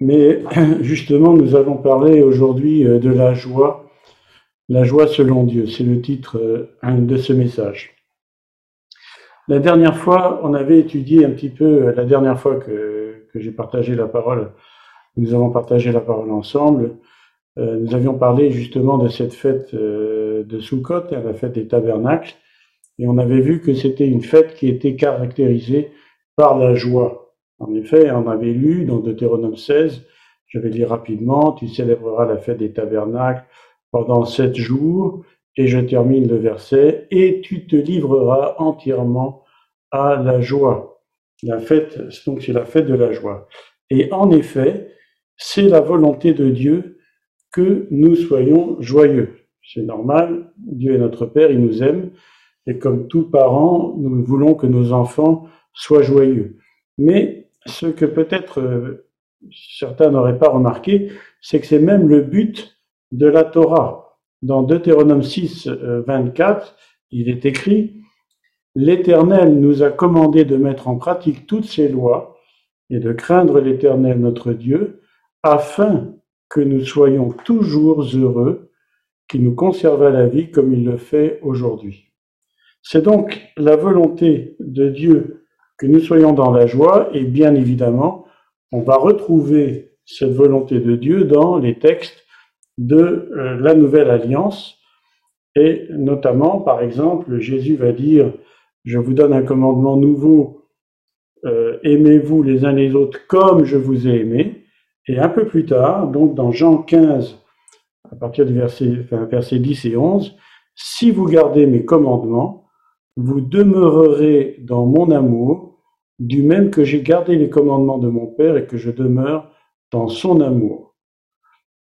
Mais justement, nous allons parler aujourd'hui euh, de la joie, la joie selon Dieu. C'est le titre euh, de ce message. La dernière fois, on avait étudié un petit peu, la dernière fois que, j'ai partagé la parole, nous avons partagé la parole ensemble, euh, nous avions parlé justement de cette fête de Sukkot, la fête des tabernacles, et on avait vu que c'était une fête qui était caractérisée par la joie. En effet, on avait lu dans Deutéronome 16, je vais lire rapidement, tu célébreras la fête des tabernacles pendant sept jours, et je termine le verset, et tu te livreras entièrement à la joie. La fête, donc c'est la fête de la joie. Et en effet, c'est la volonté de Dieu que nous soyons joyeux. C'est normal, Dieu est notre Père, il nous aime, et comme tous parents, nous voulons que nos enfants soient joyeux. Mais ce que peut-être euh, certains n'auraient pas remarqué, c'est que c'est même le but de la Torah. Dans Deutéronome 6, 24, euh, il est écrit, L'Éternel nous a commandé de mettre en pratique toutes ces lois et de craindre l'Éternel notre Dieu, afin que nous soyons toujours heureux, qu'il nous conserve à la vie comme il le fait aujourd'hui. C'est donc la volonté de Dieu que nous soyons dans la joie et bien évidemment, on va retrouver cette volonté de Dieu dans les textes de euh, la nouvelle alliance et notamment, par exemple, Jésus va dire, je vous donne un commandement nouveau, euh, aimez-vous les uns les autres comme je vous ai aimé. Et un peu plus tard, donc dans Jean 15, à partir du verset, enfin, verset 10 et 11, si vous gardez mes commandements, vous demeurerez dans mon amour, du même que j'ai gardé les commandements de mon Père et que je demeure dans son amour.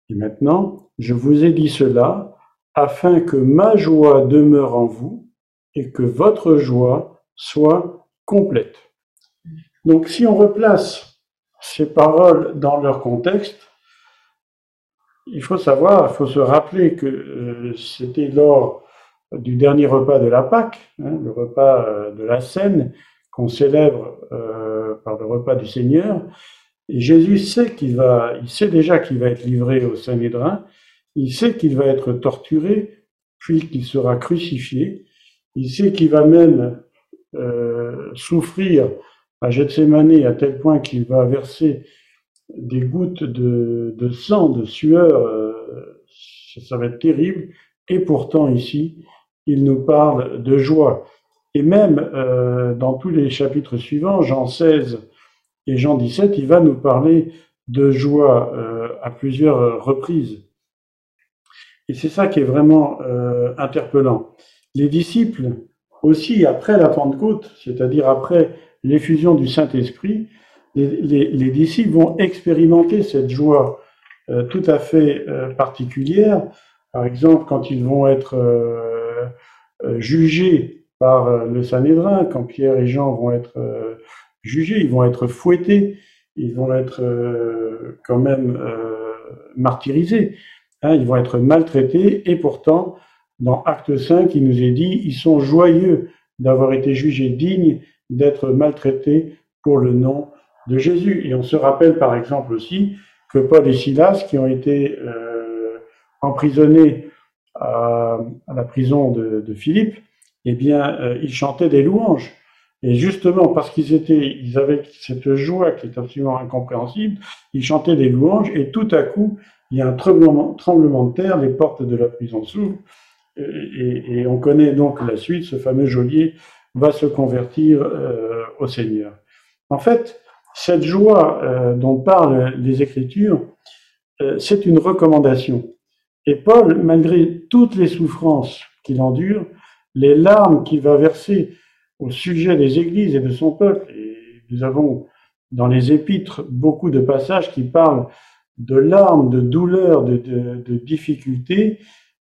Et maintenant, je vous ai dit cela afin que ma joie demeure en vous et que votre joie soit complète. Donc si on replace ces paroles dans leur contexte, il faut savoir, il faut se rappeler que euh, c'était lors du dernier repas de la Pâque, hein, le repas euh, de la Seine, qu'on célèbre euh, par le repas du Seigneur. Et Jésus sait qu'il va, il sait déjà qu'il va être livré au Saint-Médrin, il sait qu'il va être torturé, puis qu'il sera crucifié, il sait qu'il va même euh, souffrir à Gethsemane à tel point qu'il va verser des gouttes de, de sang, de sueur, euh, ça va être terrible. Et pourtant ici, il nous parle de joie. Et même euh, dans tous les chapitres suivants, Jean 16 et Jean 17, il va nous parler de joie euh, à plusieurs reprises. Et c'est ça qui est vraiment euh, interpellant. Les disciples, aussi après la Pentecôte, c'est-à-dire après l'effusion du Saint-Esprit, les, disciples vont expérimenter cette joie tout à fait particulière. Par exemple, quand ils vont être jugés par euh, le Sanhédrin, quand Pierre et Jean vont être euh, jugés, ils vont être fouettés, ils vont être quand même martyrisés, hein, ils vont être maltraités, et pourtant, dans Acte 5, il nous est dit, ils sont joyeux d'avoir été jugés dignes d'être maltraités pour le nom de Jésus. Et on se rappelle par exemple aussi que Paul et Silas, qui ont été emprisonnés à, la prison de, Philippe, eh bien, euh, ils chantaient des louanges. Et justement, parce qu'ils étaient, ils avaient cette joie qui est absolument incompréhensible, ils chantaient des louanges, et tout à coup, il y a un tremblement, tremblement de terre, les portes de la prison s'ouvrent, et, on connaît donc la suite, ce fameux geôlier va se convertir euh, au Seigneur. En fait, cette joie euh, dont parlent les Écritures, c'est une recommandation. Et Paul, malgré toutes les souffrances qu'il endure, les larmes qu'il va verser au sujet des églises et de son peuple, et nous avons dans les épîtres beaucoup de passages qui parlent de larmes, de douleurs, de, difficultés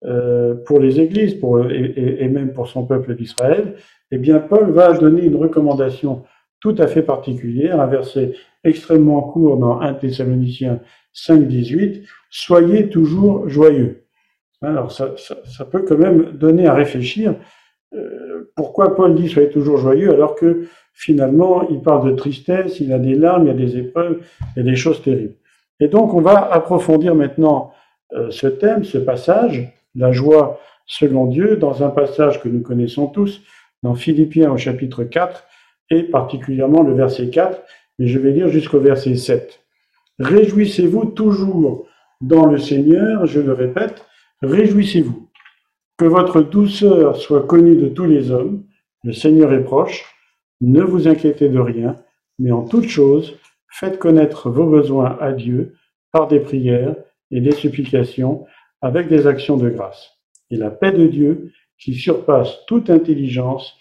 euh, pour les églises et, même pour son peuple d'Israël, eh bien Paul va donner une recommandation tout à fait particulière, un verset extrêmement court dans 1 Thessaloniciens 5, 18, soyez toujours joyeux. Alors ça, peut quand même donner à réfléchir euh, pourquoi Paul dit soyez toujours joyeux alors que finalement il parle de tristesse, il a des larmes, il y a des épreuves, il y a des choses terribles. Et donc, on va approfondir maintenant euh, ce thème, ce passage, la joie selon Dieu, dans un passage que nous connaissons tous, dans Philippiens au chapitre 4, et particulièrement le verset 4, mais je vais lire jusqu'au verset 7. Réjouissez-vous toujours dans le Seigneur, je le répète, réjouissez-vous. Que votre douceur soit connue de tous les hommes, le Seigneur est proche, ne vous inquiétez de rien, mais en toute chose, faites connaître vos besoins à Dieu par des prières et des supplications avec des actions de grâce. Et la paix de Dieu, qui surpasse toute intelligence,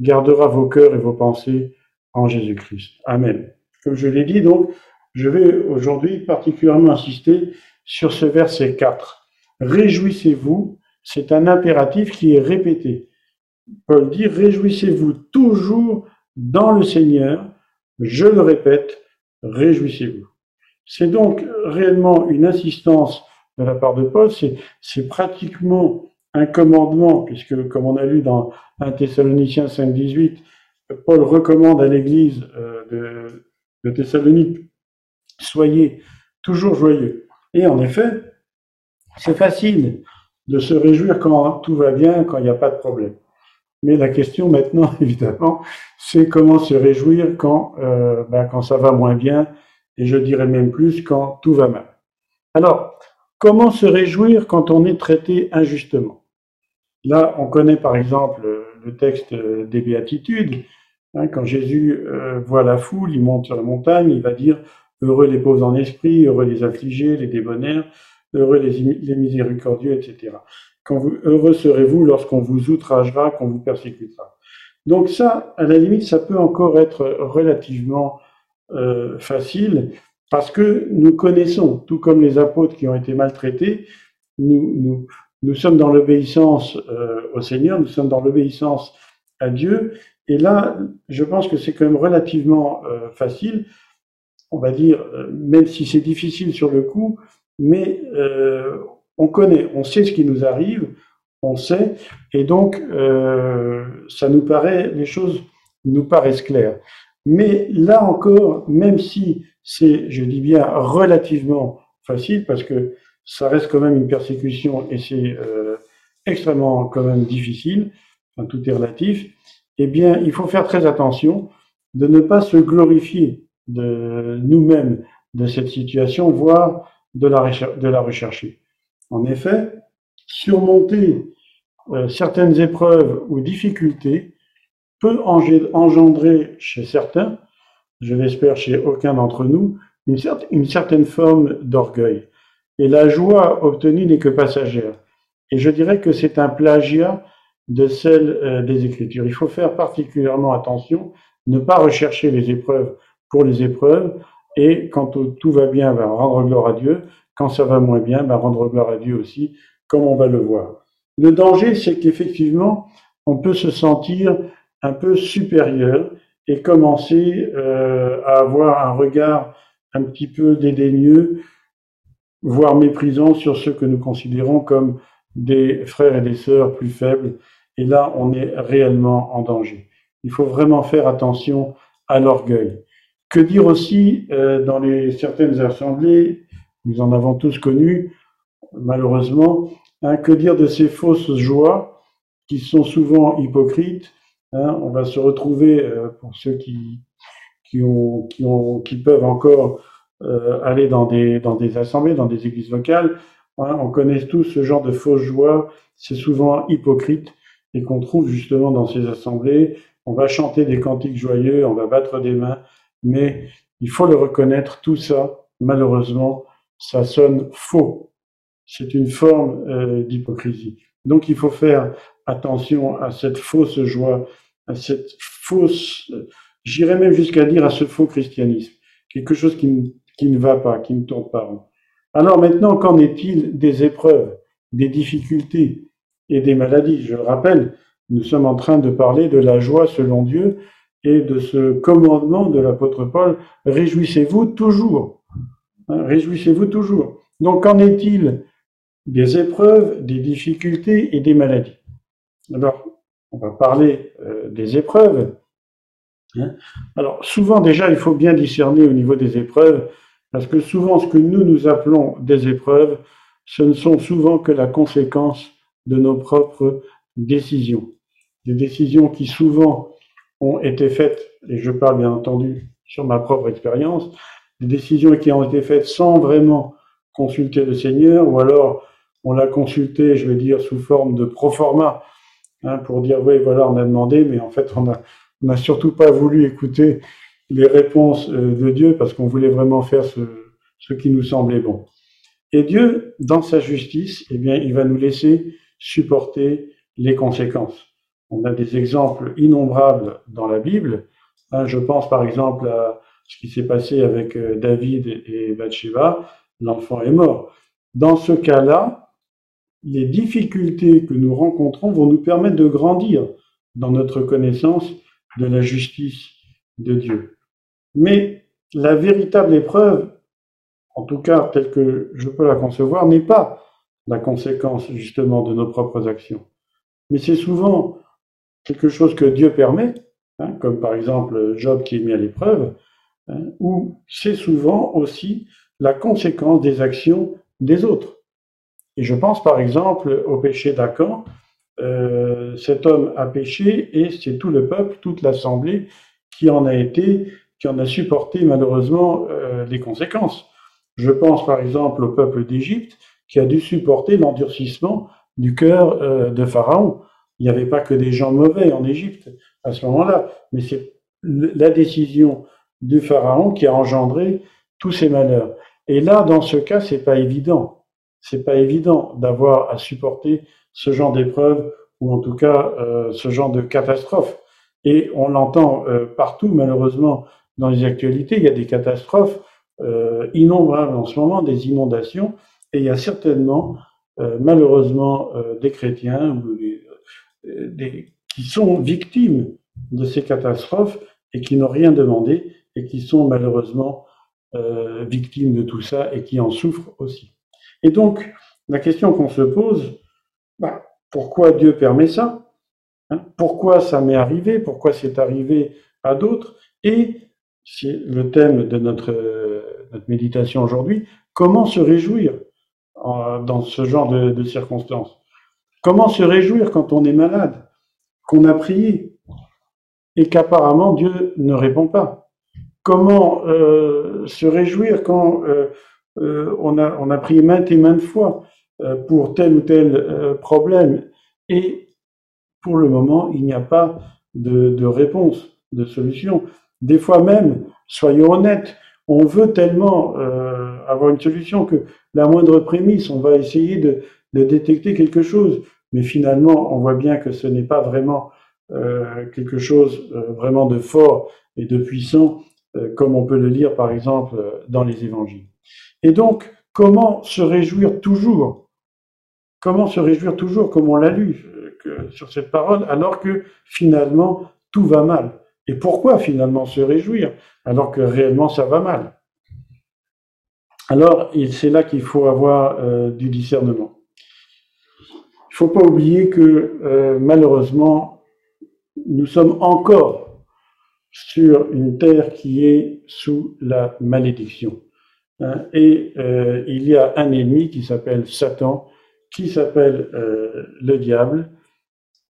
gardera vos cœurs et vos pensées en Jésus-Christ. Amen. Comme je l'ai dit, donc, je vais aujourd'hui particulièrement insister sur ce verset 4. Réjouissez-vous, c'est un impératif qui est répété. Paul dit, réjouissez-vous toujours dans le Seigneur. Je le répète, réjouissez-vous. C'est donc réellement une insistance de la part de Paul, c'est pratiquement un commandement, puisque comme on a lu dans 1 Thessaloniciens 5, 18, Paul recommande à l'Église euh, de, de Thessalonique, soyez toujours joyeux. Et en effet, c'est facile de se réjouir quand tout va bien, quand il n'y a pas de problème. Mais la question maintenant, évidemment, c'est comment se réjouir quand, euh, ben, quand ça va moins bien, et je dirais même plus quand tout va mal. Alors, comment se réjouir quand on est traité injustement? Là, on connaît par exemple le texte des béatitudes. Hein, quand Jésus euh, voit la foule, il monte sur la montagne, il va dire Heureux les pauvres en esprit, heureux les affligés, les débonnaires, heureux les, les miséricordieux, etc. Quand vous, heureux serez-vous lorsqu'on vous outragera, qu'on vous persécutera. Donc ça, à la limite, ça peut encore être relativement euh, facile parce que nous connaissons, tout comme les apôtres qui ont été maltraités, nous, nous, nous sommes dans l'obéissance euh, au Seigneur, nous sommes dans l'obéissance à Dieu. Et là, je pense que c'est quand même relativement euh, facile, on va dire, euh, même si c'est difficile sur le coup, mais euh, on connaît, on sait ce qui nous arrive, on sait, et donc euh, ça nous paraît, les choses nous paraissent claires. Mais là encore, même si c'est, je dis bien, relativement facile, parce que ça reste quand même une persécution et c'est euh, extrêmement quand même difficile, enfin, tout est relatif, eh bien, il faut faire très attention de ne pas se glorifier de nous-mêmes de cette situation, voire de la, de la rechercher. En effet, surmonter euh, certaines épreuves ou difficultés peut engendrer chez certains, je l'espère chez aucun d'entre nous, une, certaine forme d'orgueil. Et la joie obtenue n'est que passagère. Et je dirais que c'est un plagiat de celle euh, des Écritures. Il faut faire particulièrement attention, ne pas rechercher les épreuves pour les épreuves, et quand tout va bien, ben, rendre gloire à Dieu, quand ça va moins bien, ben, rendre gloire à Dieu aussi, comme on va le voir. Le danger, c'est qu'effectivement, on peut se sentir un peu supérieur et commencer euh, à avoir un regard un petit peu dédaigneux, voire méprisant sur ceux que nous considérons comme des frères et des sœurs plus faibles. Et là, on est réellement en danger. Il faut vraiment faire attention à l'orgueil. Que dire aussi euh, dans les certaines assemblées, nous en avons tous connu, malheureusement, hein, que dire de ces fausses joies qui sont souvent hypocrites hein, On va se retrouver, euh, pour ceux qui, qui, ont, qui, ont, qui peuvent encore euh, aller dans des, dans des assemblées, dans des églises locales, hein, on connaît tous ce genre de fausses joies, c'est souvent hypocrite et qu'on trouve justement dans ces assemblées. On va chanter des cantiques joyeux, on va battre des mains, mais il faut le reconnaître, tout ça, malheureusement, ça sonne faux. C'est une forme euh, d'hypocrisie. Donc il faut faire attention à cette fausse joie, à cette fausse, j'irais même jusqu'à dire à ce faux christianisme, quelque chose qui, qui ne va pas, qui ne tourne pas rond. Alors maintenant, qu'en est-il des épreuves, des difficultés et des maladies? Je le rappelle, nous sommes en train de parler de la joie selon Dieu et de ce commandement de l'apôtre Paul, réjouissez-vous toujours. Hein, réjouissez-vous toujours. Donc qu'en est-il des épreuves, des difficultés et des maladies? Alors, on va parler euh, des épreuves. Hein. Alors, souvent déjà, il faut bien discerner au niveau des épreuves Parce que souvent, ce que nous nous appelons des épreuves, ce ne sont souvent que la conséquence de nos propres décisions. Des décisions qui souvent ont été faites, et je parle bien entendu sur ma propre expérience, des décisions qui ont été faites sans vraiment consulter le Seigneur, ou alors on l'a consulté, je veux dire, sous forme de proforma, hein, pour dire, oui, voilà, on a demandé, mais en fait, on n'a a surtout pas voulu écouter les réponses euh, de Dieu parce qu'on voulait vraiment faire ce, ce qui nous semblait bon. Et Dieu, dans sa justice, eh bien, il va nous laisser supporter les conséquences. On a des exemples innombrables dans la Bible. Hein, je pense par exemple à ce qui s'est passé avec euh, David et Bathsheba. L'enfant est mort. Dans ce cas-là, les difficultés que nous rencontrons vont nous permettre de grandir dans notre connaissance de la justice de Dieu. Mais la véritable épreuve, en tout cas telle que je peux la concevoir, n'est pas la conséquence justement de nos propres actions. Mais c'est souvent quelque chose que Dieu permet, hein, comme par exemple Job qui est mis à l'épreuve, hein, ou c'est souvent aussi la conséquence des actions des autres. Et je pense par exemple au péché d'Acan. Euh, cet homme a péché et c'est tout le peuple, toute l'assemblée qui en a été, qui en a supporté malheureusement euh, les conséquences. Je pense par exemple au peuple d'Égypte qui a dû supporter l'endurcissement du cœur euh, de Pharaon. Il n'y avait pas que des gens mauvais en Égypte à ce moment-là, mais c'est la décision du Pharaon qui a engendré tous ces malheurs. Et là, dans ce cas, c'est pas évident. C'est pas évident d'avoir à supporter ce genre d'épreuve ou en tout cas euh, ce genre de catastrophe. Et on l'entend euh, partout, malheureusement, dans les actualités. Il y a des catastrophes euh, innombrables en ce moment, des inondations, et il y a certainement, euh, malheureusement, euh, des chrétiens ou des, des, qui sont victimes de ces catastrophes et qui n'ont rien demandé et qui sont malheureusement euh, victimes de tout ça et qui en souffrent aussi. Et donc, la question qu'on se pose, bah, pourquoi Dieu permet ça hein? Pourquoi ça m'est arrivé Pourquoi c'est arrivé à d'autres? Et c'est le thème de notre, méditation aujourd'hui, comment se réjouir en, dans ce genre de circonstances? Comment se réjouir quand on est malade, qu'on a prié et qu'apparemment Dieu ne répond pas? Comment euh, se réjouir quand euh, euh, on, a, on prié maintes et maintes fois pour tel ou tel problème et pour le moment, il n'y a pas de, réponse, de solution. Des fois même, soyons honnêtes, on veut tellement avoir une solution que la moindre prémisse, on va essayer de, de, détecter quelque chose, mais finalement, on voit bien que ce n'est pas vraiment quelque chose vraiment de fort et de puissant euh, comme on peut le lire par exemple dans les évangiles. Et donc, comment se réjouir toujours? Comment se réjouir toujours, comme on l'a lu euh, sur cette parole, alors que finalement tout va mal? Et pourquoi finalement se réjouir alors que réellement ça va mal? Alors, c'est là qu'il faut avoir euh, du discernement. Faut pas oublier que euh, malheureusement, nous sommes encore sur une terre qui est sous la malédiction. Hein, et euh, il y a un ennemi qui s'appelle Satan, qui s'appelle euh, le diable,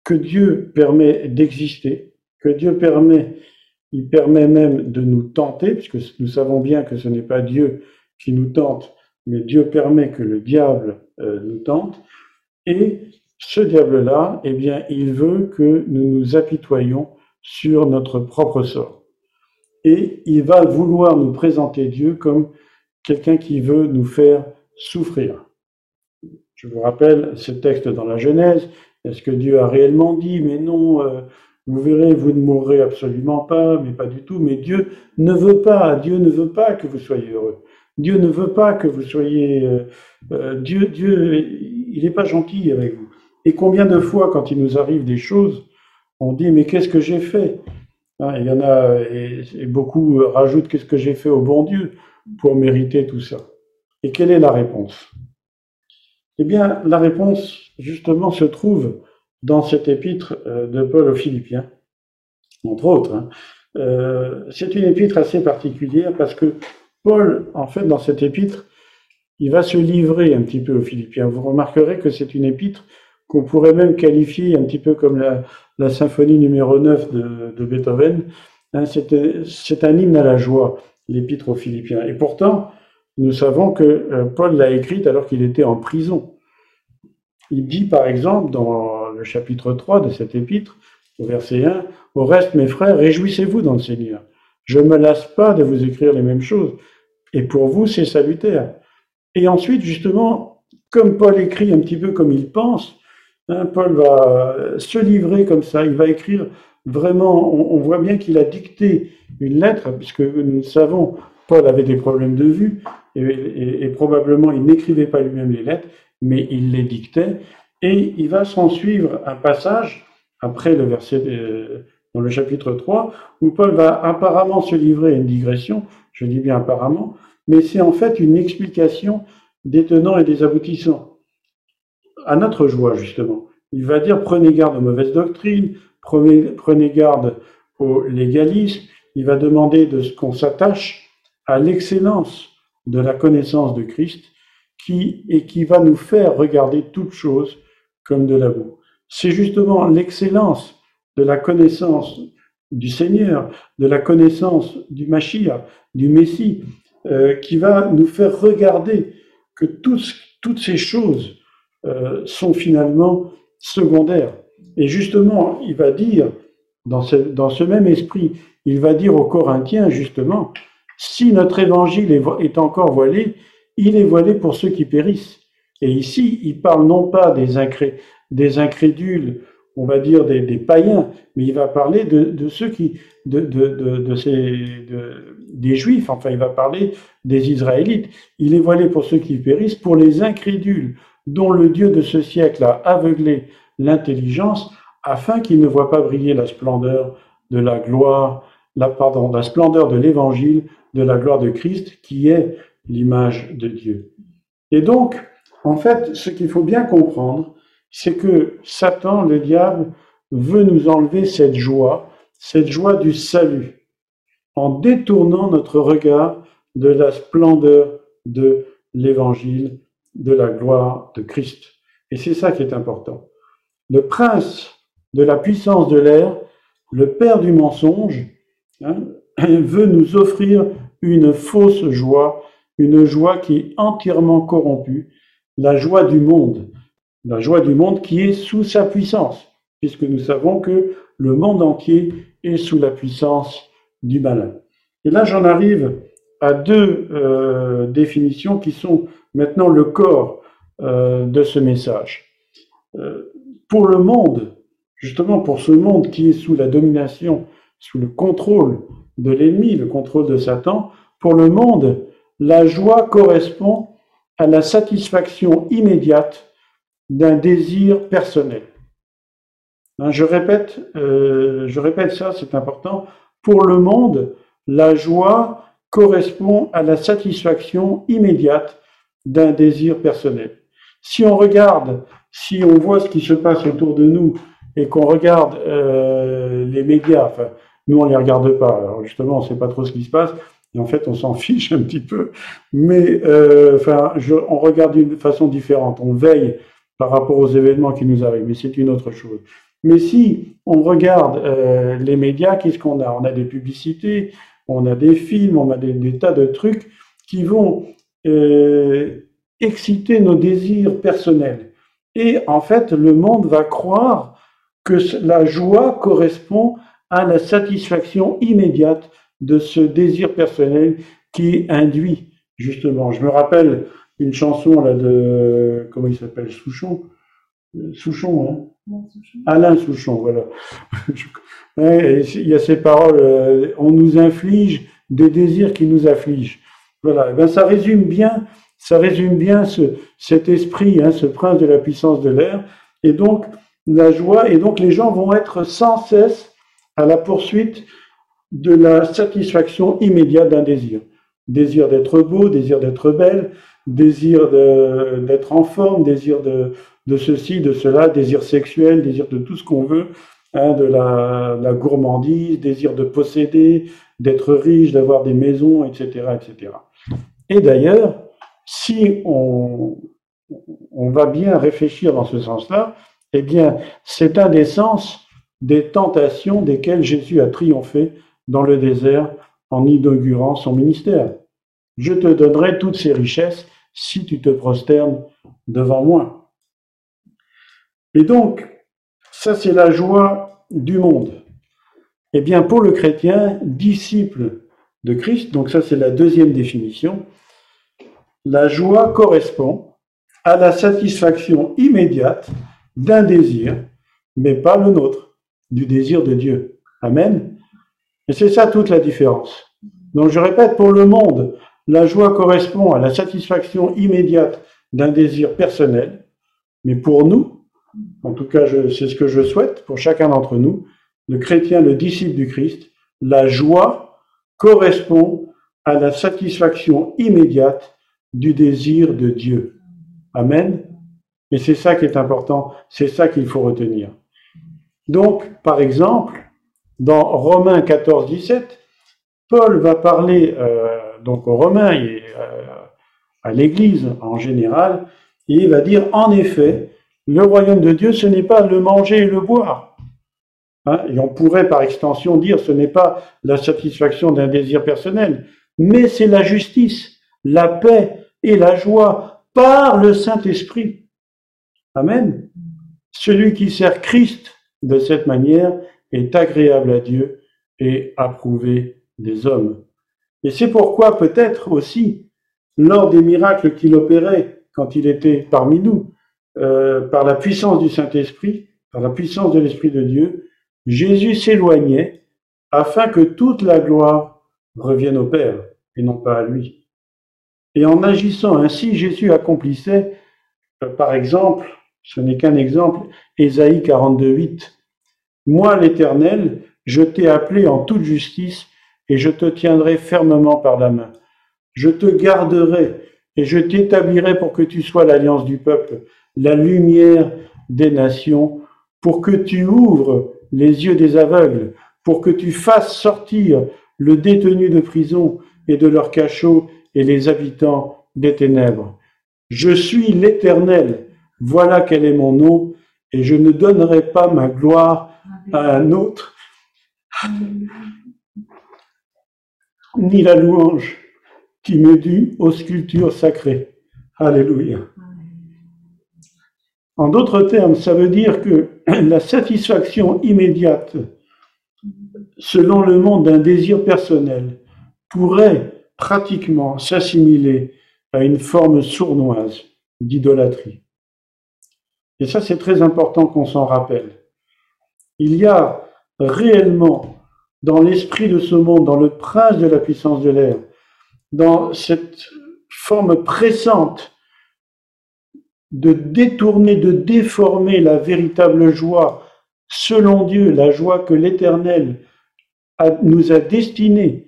que Dieu permet d'exister, que Dieu permet, il permet même de nous tenter, puisque nous savons bien que ce n'est pas Dieu qui nous tente, mais Dieu permet que le diable nous tente. Et ce diable-là, eh bien, il veut que nous nous apitoyions sur notre propre sort. Et il va vouloir nous présenter Dieu comme quelqu'un qui veut nous faire souffrir. Je vous rappelle ce texte dans la Genèse. Est-ce que Dieu a réellement dit, mais non, euh, vous verrez, vous ne mourrez absolument pas, mais pas du tout. Mais Dieu ne veut pas, Dieu ne veut pas que vous soyez heureux. Dieu ne veut pas que vous soyez... Euh, euh, Dieu, Dieu, il n'est pas gentil avec vous. Et combien de fois, quand il nous arrive des choses, on dit mais qu'est-ce que j'ai fait? Hein, Il y en a, et, beaucoup rajoutent qu'est-ce que j'ai fait au bon Dieu pour mériter tout ça? Et quelle est la réponse? Eh bien, la réponse, justement, se trouve dans cet épître euh, de Paul aux Philippiens, entre autres. Hein. Euh, c'est une épître assez particulière parce que Paul, en fait, dans cette épître, il va se livrer un petit peu aux Philippiens. Vous remarquerez que c'est une épître qu'on pourrait même qualifier un petit peu comme la, symphonie numéro 9 de, Beethoven. Hein, c'est un hymne à la joie, l'épître aux Philippiens. Et pourtant, nous savons que euh, Paul l'a écrite alors qu'il était en prison. Il dit par exemple dans le chapitre 3 de cette épître, au verset 1, Au reste, mes frères, réjouissez-vous dans le Seigneur. Je ne me lasse pas de vous écrire les mêmes choses, et pour vous, c'est salutaire. Et ensuite, justement, comme Paul écrit un petit peu comme il pense, hein, Paul va se livrer comme ça, il va écrire vraiment, on, voit bien qu'il a dicté une lettre, puisque nous savons, Paul avait des problèmes de vue, et, probablement il n'écrivait pas lui-même les lettres, mais il les dictait, et il va s'en suivre un passage, après le verset, dans le chapitre 3, où Paul va apparemment se livrer à une digression, je dis bien apparemment, mais c'est en fait une explication des tenants et des aboutissants. À notre joie, justement. Il va dire prenez garde aux mauvaises doctrines, prenez, garde au légalisme. Il va demander de ce qu'on s'attache à l'excellence de la connaissance de Christ qui, et qui va nous faire regarder toutes choses comme de la boue. C'est justement l'excellence de la connaissance du Seigneur, de la connaissance du Mashiach, du Messie, euh, qui va nous faire regarder que toutes ces choses euh, sont finalement secondaires. Et justement, il va dire, dans ce, dans ce même esprit, il va dire aux Corinthiens, justement, si notre évangile est, encore voilé, il est voilé pour ceux qui périssent. Et ici, il parle non pas des, incré, des incrédules on va dire, des, païens, mais il va parler de, ceux qui, de, de, ces, des Juifs, enfin, il va parler des Israélites. Il est voilé pour ceux qui périssent, pour les incrédules, dont le Dieu de ce siècle a aveuglé l'intelligence, afin qu'ils ne voient pas briller la splendeur de la gloire, la, pardon, la splendeur de l'évangile, de la gloire de Christ, qui est l'image de Dieu. Et donc, en fait, ce qu'il faut bien comprendre, c'est que Satan, le diable, veut nous enlever cette joie, cette joie du salut, en détournant notre regard de la splendeur de l'évangile, de la gloire de Christ. Et c'est ça qui est important. Le prince de la puissance de l'air, le père du mensonge, hein, veut nous offrir une fausse joie, une joie qui est entièrement corrompue, la joie du monde, la joie du monde qui est sous sa puissance, puisque nous savons que le monde entier est sous la puissance du malin. Et là, j'en arrive à deux euh, définitions qui sont maintenant le corps euh, de ce message. Euh, pour le monde, justement pour ce monde qui est sous la domination, sous le contrôle de l'ennemi, le contrôle de Satan, pour le monde, la joie correspond à la satisfaction immédiate d'un désir personnel. Hein, je répète, euh, je répète ça, c'est important. Pour le monde, la joie correspond à la satisfaction immédiate d'un désir personnel. Si on regarde, si on voit ce qui se passe autour de nous et qu'on regarde euh, les médias, enfin, nous on les regarde pas, alors justement on sait pas trop ce qui se passe, et en fait on s'en fiche un petit peu, mais euh, enfin, je, on regarde d'une façon différente, on veille par rapport aux événements qui nous arrivent, mais c'est une autre chose. Mais si on regarde euh, les médias, qu'est-ce qu'on a? On a des publicités, on a des films, on a des, tas de trucs qui vont euh, exciter nos désirs personnels. Et en fait, le monde va croire que la joie correspond à la satisfaction immédiate de ce désir personnel qui induit, justement. Je me rappelle une chanson là de comment il s'appelle Souchon? Euh, Souchon hein? Alain Souchon. Voilà. Il y a ces paroles euh, on nous inflige des désirs qui nous affligent voilà et ben ça résume bien ça résume bien ce, cet esprit hein, ce prince de la puissance de l'air et donc la joie et donc les gens vont être sans cesse à la poursuite de la satisfaction immédiate d'un désir désir d'être beau désir d'être belle désir d'être en forme, désir de, de, ceci, de cela, désir sexuel, désir de tout ce qu'on veut, hein, de la, la, gourmandise, désir de posséder, d'être riche, d'avoir des maisons, etc., etc. Et d'ailleurs, si on, va bien réfléchir dans ce sens-là, eh bien, c'est un des sens des tentations desquelles Jésus a triomphé dans le désert en inaugurant son ministère. Je te donnerai toutes ces richesses si tu te prosternes devant moi. Et donc, ça c'est la joie du monde. Eh bien, pour le chrétien, disciple de Christ, donc ça c'est la deuxième définition, la joie correspond à la satisfaction immédiate d'un désir, mais pas le nôtre, du désir de Dieu. Amen. Et c'est ça toute la différence. Donc je répète, pour le monde, la joie correspond à la satisfaction immédiate d'un désir personnel, mais pour nous, en tout cas c'est ce que je souhaite pour chacun d'entre nous, le chrétien, le disciple du Christ, la joie correspond à la satisfaction immédiate du désir de Dieu. Amen. Et c'est ça qui est important, c'est ça qu'il faut retenir. Donc, par exemple, dans Romains 14, 17, Paul va parler euh, donc aux Romains et euh, à l'Église en général, et il va dire en effet, le royaume de Dieu, ce n'est pas le manger et le boire. Hein, et on pourrait par extension dire ce n'est pas la satisfaction d'un désir personnel, mais c'est la justice, la paix et la joie par le Saint-Esprit. Amen. Celui qui sert Christ de cette manière est agréable à Dieu et approuvé des hommes. Et c'est pourquoi peut-être aussi, lors des miracles qu'il opérait quand il était parmi nous, euh, par la puissance du Saint-Esprit, par la puissance de l'Esprit de Dieu, Jésus s'éloignait afin que toute la gloire revienne au Père et non pas à lui. Et en agissant ainsi, Jésus accomplissait, euh, par exemple, ce n'est qu'un exemple, Ésaïe 42.8. Moi, l'Éternel, je t'ai appelé en toute justice et je te tiendrai fermement par la main. Je te garderai et je t'établirai pour que tu sois l'alliance du peuple, la lumière des nations, pour que tu ouvres les yeux des aveugles, pour que tu fasses sortir le détenu de prison et de leur cachot et les habitants des ténèbres. Je suis l'Éternel, voilà quel est mon nom, et je ne donnerai pas ma gloire à un autre, ni la louange qui me due aux sculptures sacrées. Alléluia. En d'autres termes, ça veut dire que la satisfaction immédiate, selon le monde d'un désir personnel, pourrait pratiquement s'assimiler à une forme sournoise d'idolâtrie. Et ça, c'est très important qu'on s'en rappelle. Il y a réellement dans l'esprit de ce monde, dans le prince de la puissance de l'air, dans cette forme pressante de détourner, de déformer la véritable joie selon Dieu, la joie que l'Éternel nous a destinée,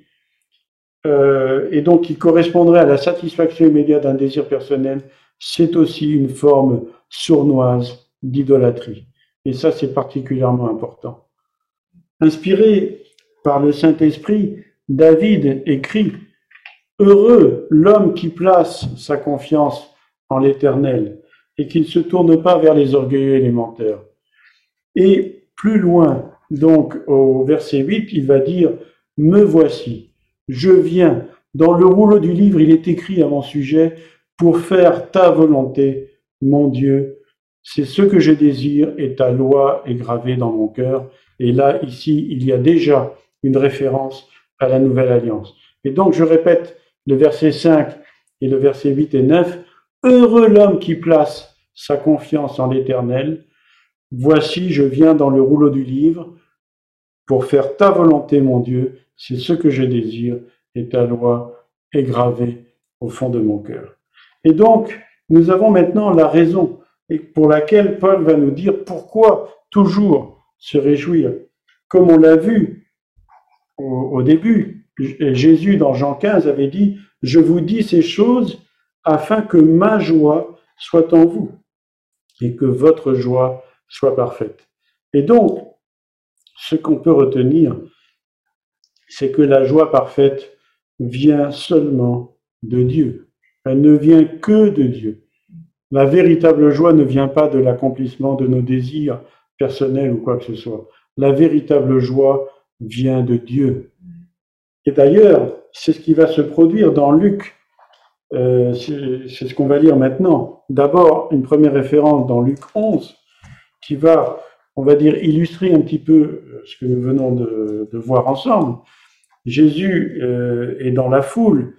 euh, et donc qui correspondrait à la satisfaction immédiate d'un désir personnel, c'est aussi une forme sournoise d'idolâtrie. Et ça, c'est particulièrement important. Inspiré par le Saint-Esprit, David écrit Heureux l'homme qui place sa confiance en l'Éternel et qui ne se tourne pas vers les orgueilleux et les menteurs. Et plus loin, donc au verset 8, il va dire Me voici, je viens. Dans le rouleau du livre, il est écrit à mon sujet pour faire ta volonté, mon Dieu. C'est ce que je désire et ta loi est gravée dans mon cœur. Et là, ici, il y a déjà une référence à la nouvelle alliance. Et donc, je répète le verset 5 et le verset 8 et 9. Heureux l'homme qui place sa confiance en l'Éternel. Voici, je viens dans le rouleau du livre pour faire ta volonté, mon Dieu. C'est ce que je désire et ta loi est gravée au fond de mon cœur. Et donc, nous avons maintenant la raison pour laquelle Paul va nous dire pourquoi toujours se réjouir. Comme on l'a vu au, début. Jésus, dans Jean 15, avait dit, je vous dis ces choses afin que ma joie soit en vous et que votre joie soit parfaite. Et donc, ce qu'on peut retenir, c'est que la joie parfaite vient seulement de Dieu. Elle ne vient que de Dieu. La véritable joie ne vient pas de l'accomplissement de nos désirs personnels ou quoi que ce soit. La véritable joie vient de Dieu. Et d'ailleurs, c'est ce qui va se produire dans Luc. Euh, c'est ce qu'on va lire maintenant. D'abord, une première référence dans Luc 11, qui va, on va dire, illustrer un petit peu ce que nous venons de, voir ensemble. Jésus euh, est dans la foule,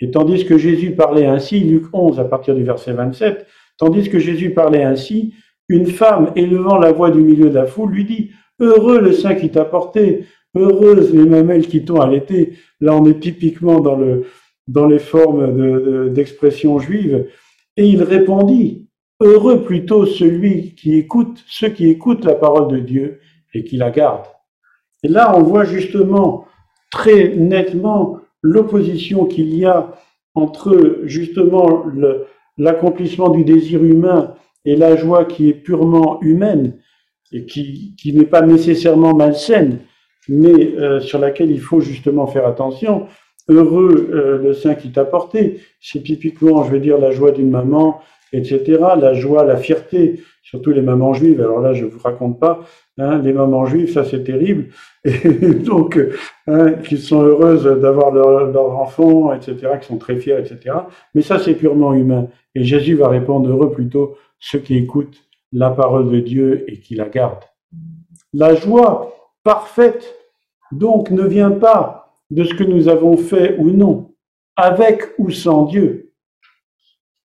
et tandis que Jésus parlait ainsi, Luc 11 à partir du verset 27, tandis que Jésus parlait ainsi, une femme élevant la voix du milieu de la foule lui dit, Heureux le sein qui t'a porté, heureuses les mamelles qui t'ont allaité. Là, on est typiquement dans, le, dans les formes d'expression juive. Et il répondit, Heureux plutôt celui qui écoute, ceux qui écoutent la parole de Dieu et qui la gardent. Et là, on voit justement très nettement l'opposition qu'il y a entre justement l'accomplissement du désir humain et la joie qui est purement humaine et qui, n'est pas nécessairement malsaine, mais euh, sur laquelle il faut justement faire attention. Heureux euh, le sein qui t'a porté, c'est typiquement, je veux dire, la joie d'une maman, etc. La joie, la fierté, surtout les mamans juives. Alors là, je vous raconte pas, hein, les mamans juives, ça c'est terrible. Et donc, hein, qui sont heureuses d'avoir leurs leur enfants, etc., qui sont très fiers, etc. Mais ça, c'est purement humain. Et Jésus va répondre heureux plutôt ceux qui écoutent la parole de Dieu et qui la gardent. La joie parfaite, donc, ne vient pas de ce que nous avons fait ou non, avec ou sans Dieu.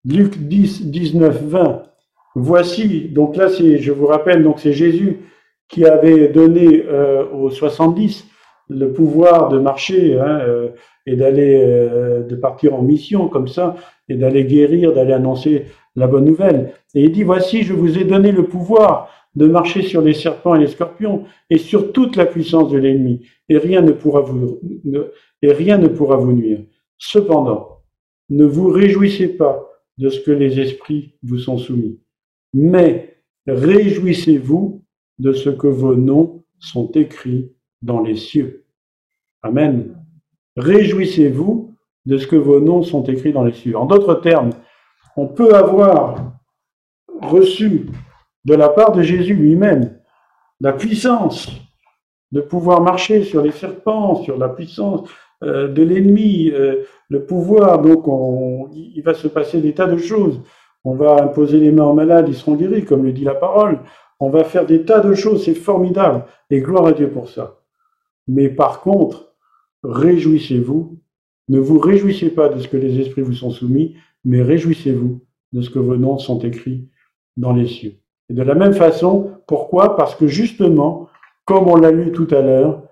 Luc 10, 19, 20. Voici, donc là, je vous rappelle, donc c'est Jésus qui avait donné euh, aux 70 le pouvoir de marcher hein, euh, et d'aller, euh, de partir en mission comme ça, et d'aller guérir, d'aller annoncer la bonne nouvelle. Et il dit, voici, je vous ai donné le pouvoir de marcher sur les serpents et les scorpions et sur toute la puissance de l'ennemi, et rien ne pourra vous, nuire. Cependant, ne vous réjouissez pas de ce que les esprits vous sont soumis. Mais réjouissez-vous de ce que vos noms sont écrits dans les cieux. Amen. Réjouissez-vous de ce que vos noms sont écrits dans les cieux. En d'autres termes, on peut avoir reçu de la part de Jésus lui-même la puissance de pouvoir marcher sur les serpents, sur la puissance euh, de l'ennemi, euh, le pouvoir. Donc, il va se passer des tas de choses. On va imposer les mains aux malades, ils seront guéris, comme le dit la parole. On va faire des tas de choses, c'est formidable. Et gloire à Dieu pour ça. Mais par contre, réjouissez-vous. Ne vous réjouissez pas de ce que les esprits vous sont soumis, mais réjouissez-vous de ce que vos noms sont écrits dans les cieux. Et de la même façon, pourquoi? Parce que justement, comme on l'a lu tout à l'heure,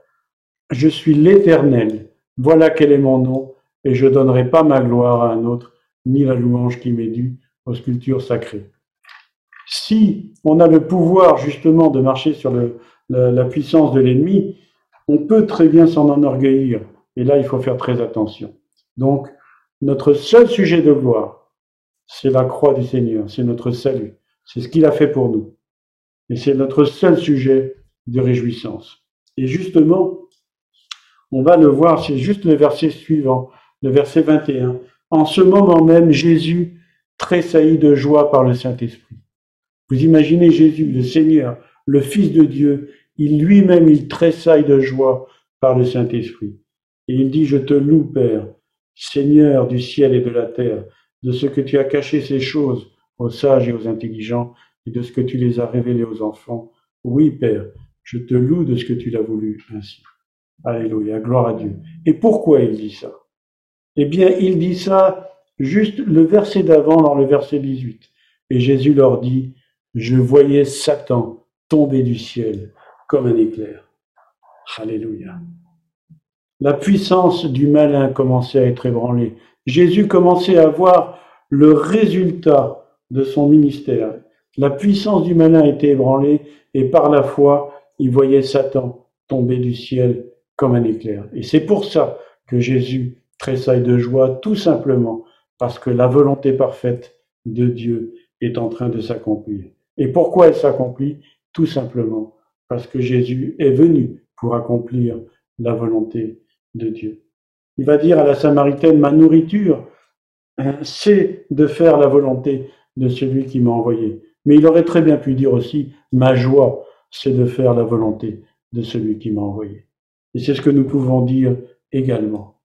je suis l'Éternel. Voilà quel est mon nom, et je donnerai pas ma gloire à un autre, ni la louange qui m'est due aux sculptures sacrées. Si on a le pouvoir justement de marcher sur la, puissance de l'ennemi, on peut très bien s'en enorgueillir. Et là, il faut faire très attention. Donc, notre seul sujet de gloire, c'est la croix du Seigneur, c'est notre salut, c'est ce qu'il a fait pour nous. Et c'est notre seul sujet de réjouissance. Et justement, on va le voir, c'est juste le verset suivant, le verset 21. En ce moment même, Jésus tressaillit de joie par le Saint-Esprit. Vous imaginez Jésus, le Seigneur, le Fils de Dieu, il lui-même, il tressaille de joie par le Saint-Esprit. Et il dit, je te loue, Père, Seigneur du ciel et de la terre, de ce que tu as caché ces choses aux sages et aux intelligents, et de ce que tu les as révélées aux enfants. Oui, Père, je te loue de ce que tu l'as voulu ainsi. Alléluia, gloire à Dieu. Et pourquoi il dit ça? Eh bien, il dit ça juste le verset d'avant, dans le verset 18. Et Jésus leur dit, je voyais Satan tomber du ciel comme un éclair. Alléluia. La puissance du malin commençait à être ébranlée. Jésus commençait à voir le résultat de son ministère. La puissance du malin était ébranlée et par la foi, il voyait Satan tomber du ciel comme un éclair. Et c'est pour ça que Jésus tressaille de joie, tout simplement parce que la volonté parfaite de Dieu est en train de s'accomplir. Et pourquoi elle s'accomplit? Tout simplement parce que Jésus est venu pour accomplir la volonté de Dieu. Il va dire à la Samaritaine, ma nourriture hein, c'est de faire la volonté de celui qui m'a envoyé. Mais il aurait très bien pu dire aussi, ma joie, c'est de faire la volonté de celui qui m'a envoyé. Et c'est ce que nous pouvons dire également.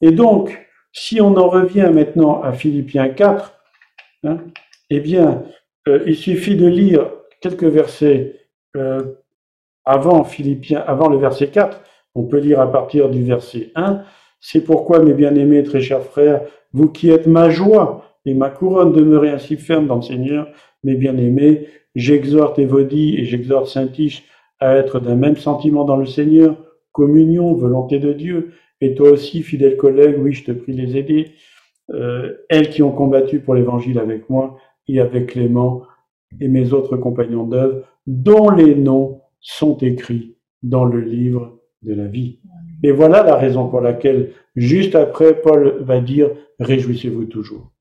Et donc, si on en revient maintenant à Philippiens 4, hein, eh bien, euh, il suffit de lire quelques versets euh, avant Philippiens, avant le verset 4. On peut lire à partir du verset 1. C'est pourquoi, mes bien-aimés, très chers frères, vous qui êtes ma joie et ma couronne, demeurez ainsi ferme dans le Seigneur, mes bien-aimés. J'exhorte Évodie et j'exhorte Saint-Tiche à être d'un même sentiment dans le Seigneur, communion, volonté de Dieu. Et toi aussi, fidèle collègue, oui, je te prie de les aider. Euh, elles qui ont combattu pour l'Évangile avec moi et avec Clément et mes autres compagnons d'œuvre, dont les noms sont écrits dans le livre de la vie. Et voilà la raison pour laquelle, juste après, Paul va dire, réjouissez-vous toujours.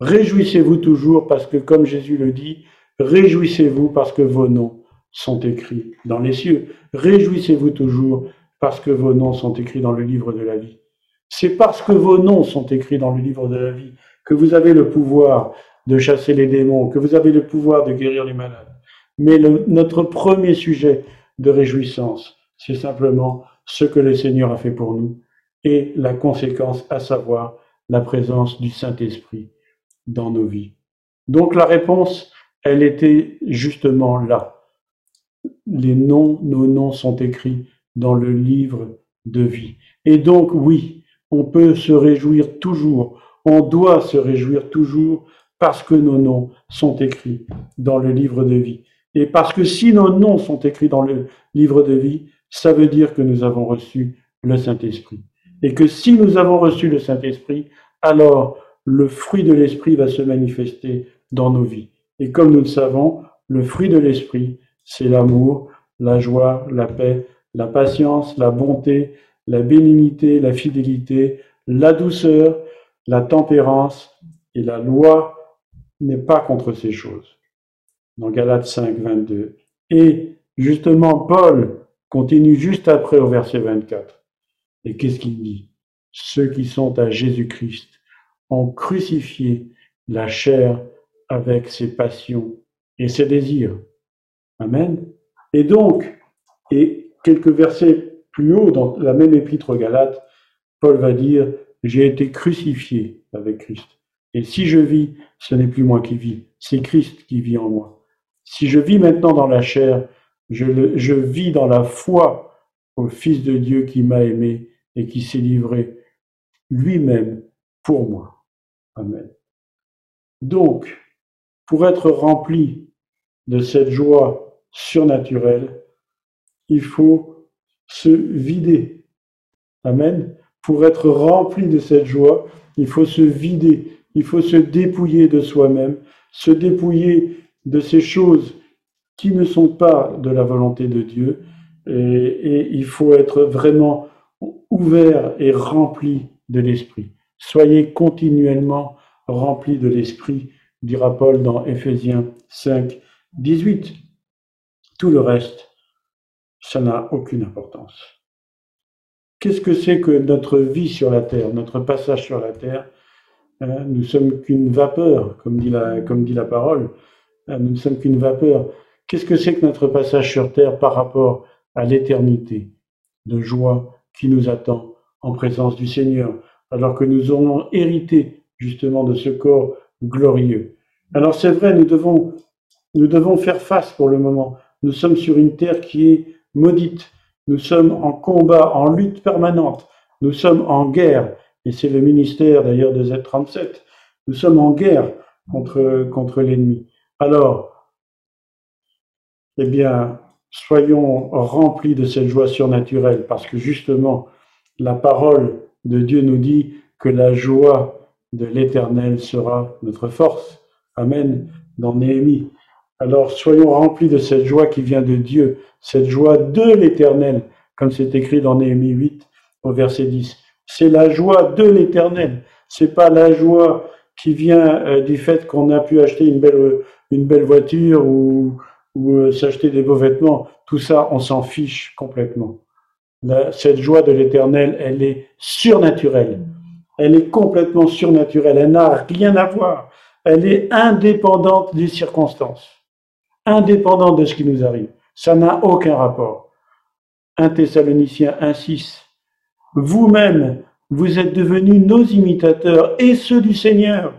Réjouissez-vous toujours parce que, comme Jésus le dit, réjouissez-vous parce que vos noms sont écrits dans les cieux. Réjouissez-vous toujours parce que vos noms sont écrits dans le livre de la vie. C'est parce que vos noms sont écrits dans le livre de la vie que vous avez le pouvoir de chasser les démons, que vous avez le pouvoir de guérir les malades. Mais notre premier sujet de réjouissance, c'est simplement ce que le Seigneur a fait pour nous et la conséquence, à savoir la présence du Saint-Esprit dans nos vies. Donc la réponse, elle était justement là. Les noms, nos noms sont écrits dans le livre de vie. Et donc oui, on peut se réjouir toujours, on doit se réjouir toujours parce que nos noms sont écrits dans le livre de vie. Et parce que si nos noms sont écrits dans le livre de vie, ça veut dire que nous avons reçu le Saint-Esprit. Et que si nous avons reçu le Saint-Esprit, alors le fruit de l'Esprit va se manifester dans nos vies. Et comme nous le savons, le fruit de l'Esprit, c'est l'amour, la joie, la paix, la patience, la bonté, la bénignité, la fidélité, la douceur, la tempérance et la loi n'est pas contre ces choses. Dans Galates 5, 22. Et justement, Paul continue juste après au verset 24. Et qu'est-ce qu'il dit? Ceux qui sont à Jésus-Christ ont crucifié la chair avec ses passions et ses désirs. Amen. Et donc, et quelques versets plus haut dans la même épître aux Galates, Paul va dire, j'ai été crucifié avec Christ. Et si je vis, ce n'est plus moi qui vis, c'est Christ qui vit en moi. Si je vis maintenant dans la chair, je, je vis dans la foi au Fils de Dieu qui m'a aimé et qui s'est livré lui-même pour moi. Amen. Donc, pour être rempli de cette joie surnaturelle, il faut se vider. Amen. Pour être rempli de cette joie, il faut se vider il faut se dépouiller de soi-même, se dépouiller de ces choses qui ne sont pas de la volonté de Dieu. Et, il faut être vraiment ouvert et rempli de l'Esprit. Soyez continuellement remplis de l'Esprit, dira Paul dans Éphésiens 5, 18. Tout le reste, ça n'a aucune importance. Qu'est-ce que c'est que notre vie sur la terre, notre passage sur la terre? Hein, nous sommes qu'une vapeur, comme dit la, comme dit la parole. Hein, nous ne sommes qu'une vapeur. Qu'est-ce que c'est que notre passage sur terre par rapport à l'éternité de joie qui nous attend en présence du Seigneur, alors que nous aurons hérité justement de ce corps glorieux. Alors c'est vrai, nous devons, nous devons faire face pour le moment. Nous sommes sur une terre qui est maudite. Nous sommes en combat, en lutte permanente. Nous sommes en guerre et c'est le ministère d'ailleurs de Z37. Nous sommes en guerre contre, contre l'ennemi. Alors, eh bien, soyons remplis de cette joie surnaturelle, parce que justement, la parole de Dieu nous dit que la joie de l'Éternel sera notre force. Amen. Dans Néhémie. Alors, soyons remplis de cette joie qui vient de Dieu, cette joie de l'Éternel, comme c'est écrit dans Néhémie 8 au verset 10. C'est la joie de l'éternel. C'est pas la joie qui vient euh, du fait qu'on a pu acheter une belle, voiture ou, ou euh, s'acheter des beaux vêtements. Tout ça, on s'en fiche complètement. Cette joie de l'éternel, elle est surnaturelle. Elle est complètement surnaturelle. Elle n'a rien à voir. Elle est indépendante des circonstances. Indépendante de ce qui nous arrive. Ça n'a aucun rapport. 1 Thessaloniciens 1.6. Vous-même, vous êtes devenus nos imitateurs et ceux du Seigneur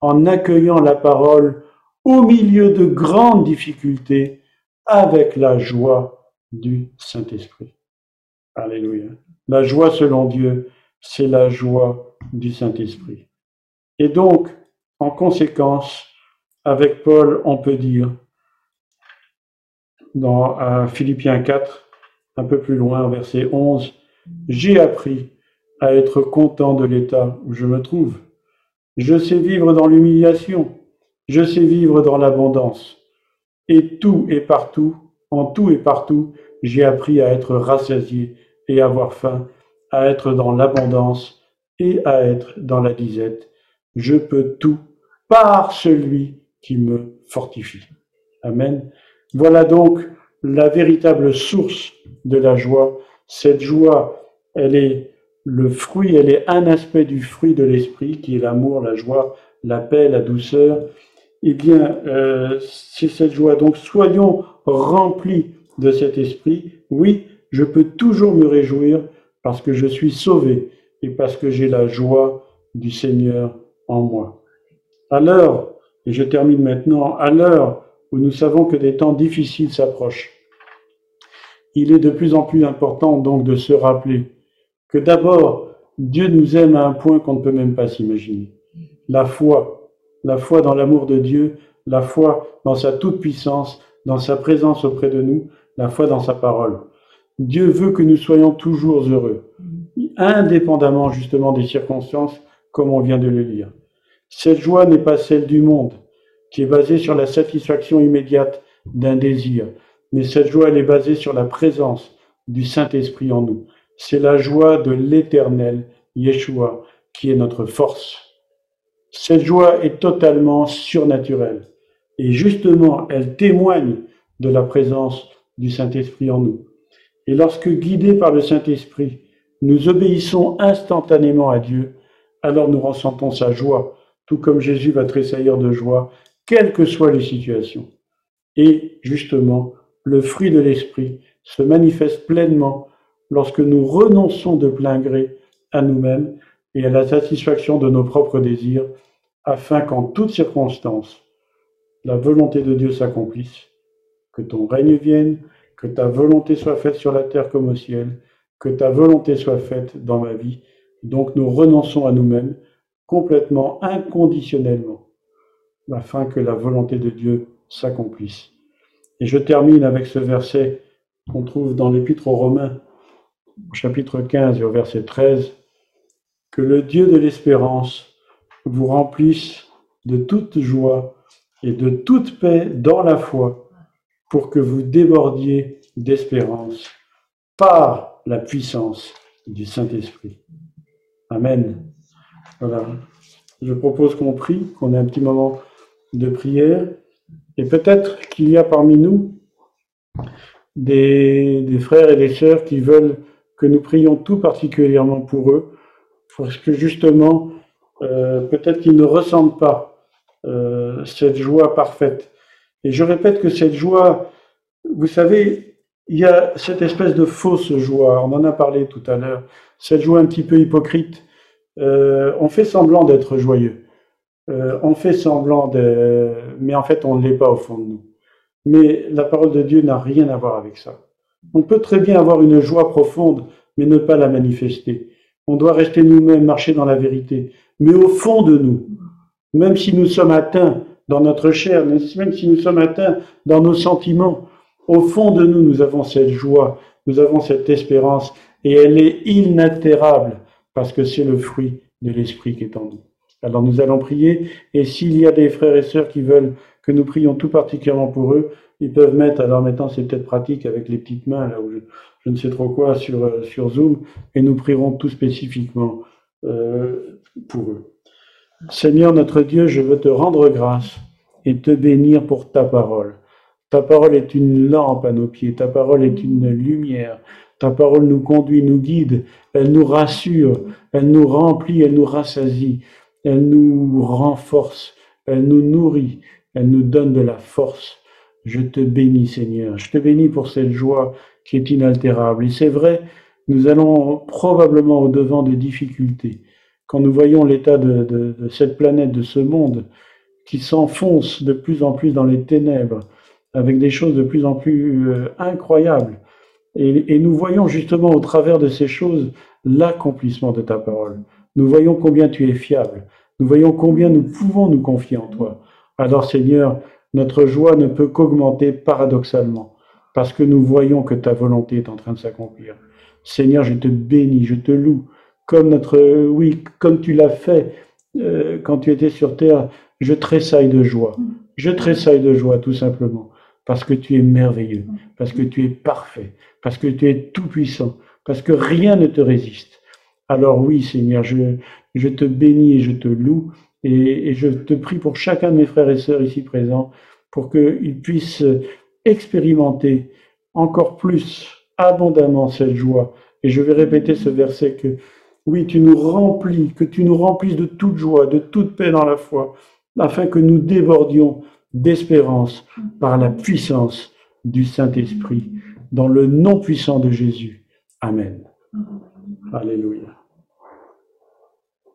en accueillant la parole au milieu de grandes difficultés avec la joie du Saint-Esprit. Alléluia. La joie selon Dieu, c'est la joie du Saint-Esprit. Et donc, en conséquence, avec Paul, on peut dire, dans Philippiens 4, un peu plus loin, verset 11, J'ai appris à être content de l'état où je me trouve. Je sais vivre dans l'humiliation, je sais vivre dans l'abondance. Et tout et partout, en tout et partout, j'ai appris à être rassasié et avoir faim, à être dans l'abondance et à être dans la disette. Je peux tout par celui qui me fortifie. Amen. Voilà donc la véritable source de la joie. Cette joie, elle est le fruit, elle est un aspect du fruit de l'esprit qui est l'amour, la joie, la paix, la douceur. Eh bien, euh, c'est cette joie. Donc, soyons remplis de cet esprit. Oui, je peux toujours me réjouir parce que je suis sauvé et parce que j'ai la joie du Seigneur en moi. À l'heure, et je termine maintenant, à l'heure où nous savons que des temps difficiles s'approchent, il est de plus en plus important donc de se rappeler que d'abord, Dieu nous aime à un point qu'on ne peut même pas s'imaginer. La foi, la foi dans l'amour de Dieu, la foi dans sa toute-puissance, dans sa présence auprès de nous, la foi dans sa parole. Dieu veut que nous soyons toujours heureux, indépendamment justement des circonstances, comme on vient de le lire. Cette joie n'est pas celle du monde, qui est basée sur la satisfaction immédiate d'un désir, mais cette joie, elle est basée sur la présence du Saint-Esprit en nous. C'est la joie de l'éternel Yeshua qui est notre force. Cette joie est totalement surnaturelle et justement, elle témoigne de la présence du Saint-Esprit en nous. Et lorsque guidés par le Saint-Esprit, nous obéissons instantanément à Dieu, alors nous ressentons sa joie, tout comme Jésus va tressaillir de joie, quelles que soient les situations. Et justement, le fruit de l'Esprit se manifeste pleinement lorsque nous renonçons de plein gré à nous-mêmes et à la satisfaction de nos propres désirs, afin qu'en toutes circonstances, la volonté de Dieu s'accomplisse, que ton règne vienne, que ta volonté soit faite sur la terre comme au ciel, que ta volonté soit faite dans ma vie. Donc nous renonçons à nous-mêmes complètement, inconditionnellement, afin que la volonté de Dieu s'accomplisse. Et je termine avec ce verset qu'on trouve dans l'Épître aux Romains, chapitre 15 et au verset 13, que le Dieu de l'espérance vous remplisse de toute joie et de toute paix dans la foi pour que vous débordiez d'espérance par la puissance du Saint-Esprit. Amen. Voilà. Je propose qu'on prie, qu'on ait un petit moment de prière. Et peut-être qu'il y a parmi nous des, frères et des sœurs qui veulent que nous prions tout particulièrement pour eux, parce que justement, euh, peut-être qu'ils ne ressentent pas euh, cette joie parfaite. Et je répète que cette joie, vous savez, il y a cette espèce de fausse joie, on en a parlé tout à l'heure, cette joie un petit peu hypocrite. Euh, on fait semblant d'être joyeux, euh, on fait semblant de... Mais en fait, on ne l'est pas au fond de nous. Mais la parole de Dieu n'a rien à voir avec ça. On peut très bien avoir une joie profonde, mais ne pas la manifester. On doit rester nous-mêmes, marcher dans la vérité. Mais au fond de nous, même si nous sommes atteints dans notre chair, même si nous sommes atteints dans nos sentiments, au fond de nous, nous avons cette joie, nous avons cette espérance, et elle est inaltérable, parce que c'est le fruit de l'Esprit qui est en nous. Alors nous allons prier, et s'il y a des frères et sœurs qui veulent que nous prions tout particulièrement pour eux, ils peuvent mettre, alors maintenant c'est peut-être pratique avec les petites mains, là où je, ne sais trop quoi, sur, euh, sur Zoom, et nous prierons tout spécifiquement euh, pour eux. Seigneur notre Dieu, je veux te rendre grâce et te bénir pour ta parole. Ta parole est une lampe à nos pieds, ta parole est une lumière, Ta parole nous conduit, nous guide, elle nous rassure, elle nous remplit, elle nous rassasie, elle nous renforce, elle nous nourrit, elle nous donne de la force. Je te bénis Seigneur, je te bénis pour cette joie qui est inaltérable. Et c'est vrai, nous allons probablement au-devant des difficultés. Quand nous voyons l'état de, cette planète, de ce monde, qui s'enfonce de plus en plus dans les ténèbres, avec des choses de plus en plus euh, incroyables, et, nous voyons justement au travers de ces choses l'accomplissement de ta parole. Nous voyons combien tu es fiable. Nous voyons combien nous pouvons nous confier en toi. Alors Seigneur, notre joie ne peut qu'augmenter paradoxalement, parce que nous voyons que ta volonté est en train de s'accomplir. Seigneur, je te bénis, je te loue, comme notre, oui, comme tu l'as fait euh, quand tu étais sur terre. Je tressaille de joie. Je tressaille de joie, tout simplement, parce que tu es merveilleux, parce que tu es parfait, parce que tu es tout-puissant, parce que rien ne te résiste. Alors oui, Seigneur, je, je te bénis et je te loue, et, et, je te prie pour chacun de mes frères et sœurs ici présents, pour qu'ils puissent expérimenter encore plus abondamment cette joie. Et je vais répéter ce verset que, oui, tu nous remplis, que tu nous remplisses de toute joie, de toute paix dans la foi, afin que nous débordions d'espérance par la puissance du Saint-Esprit dans le nom puissant de Jésus. Amen. Alléluia.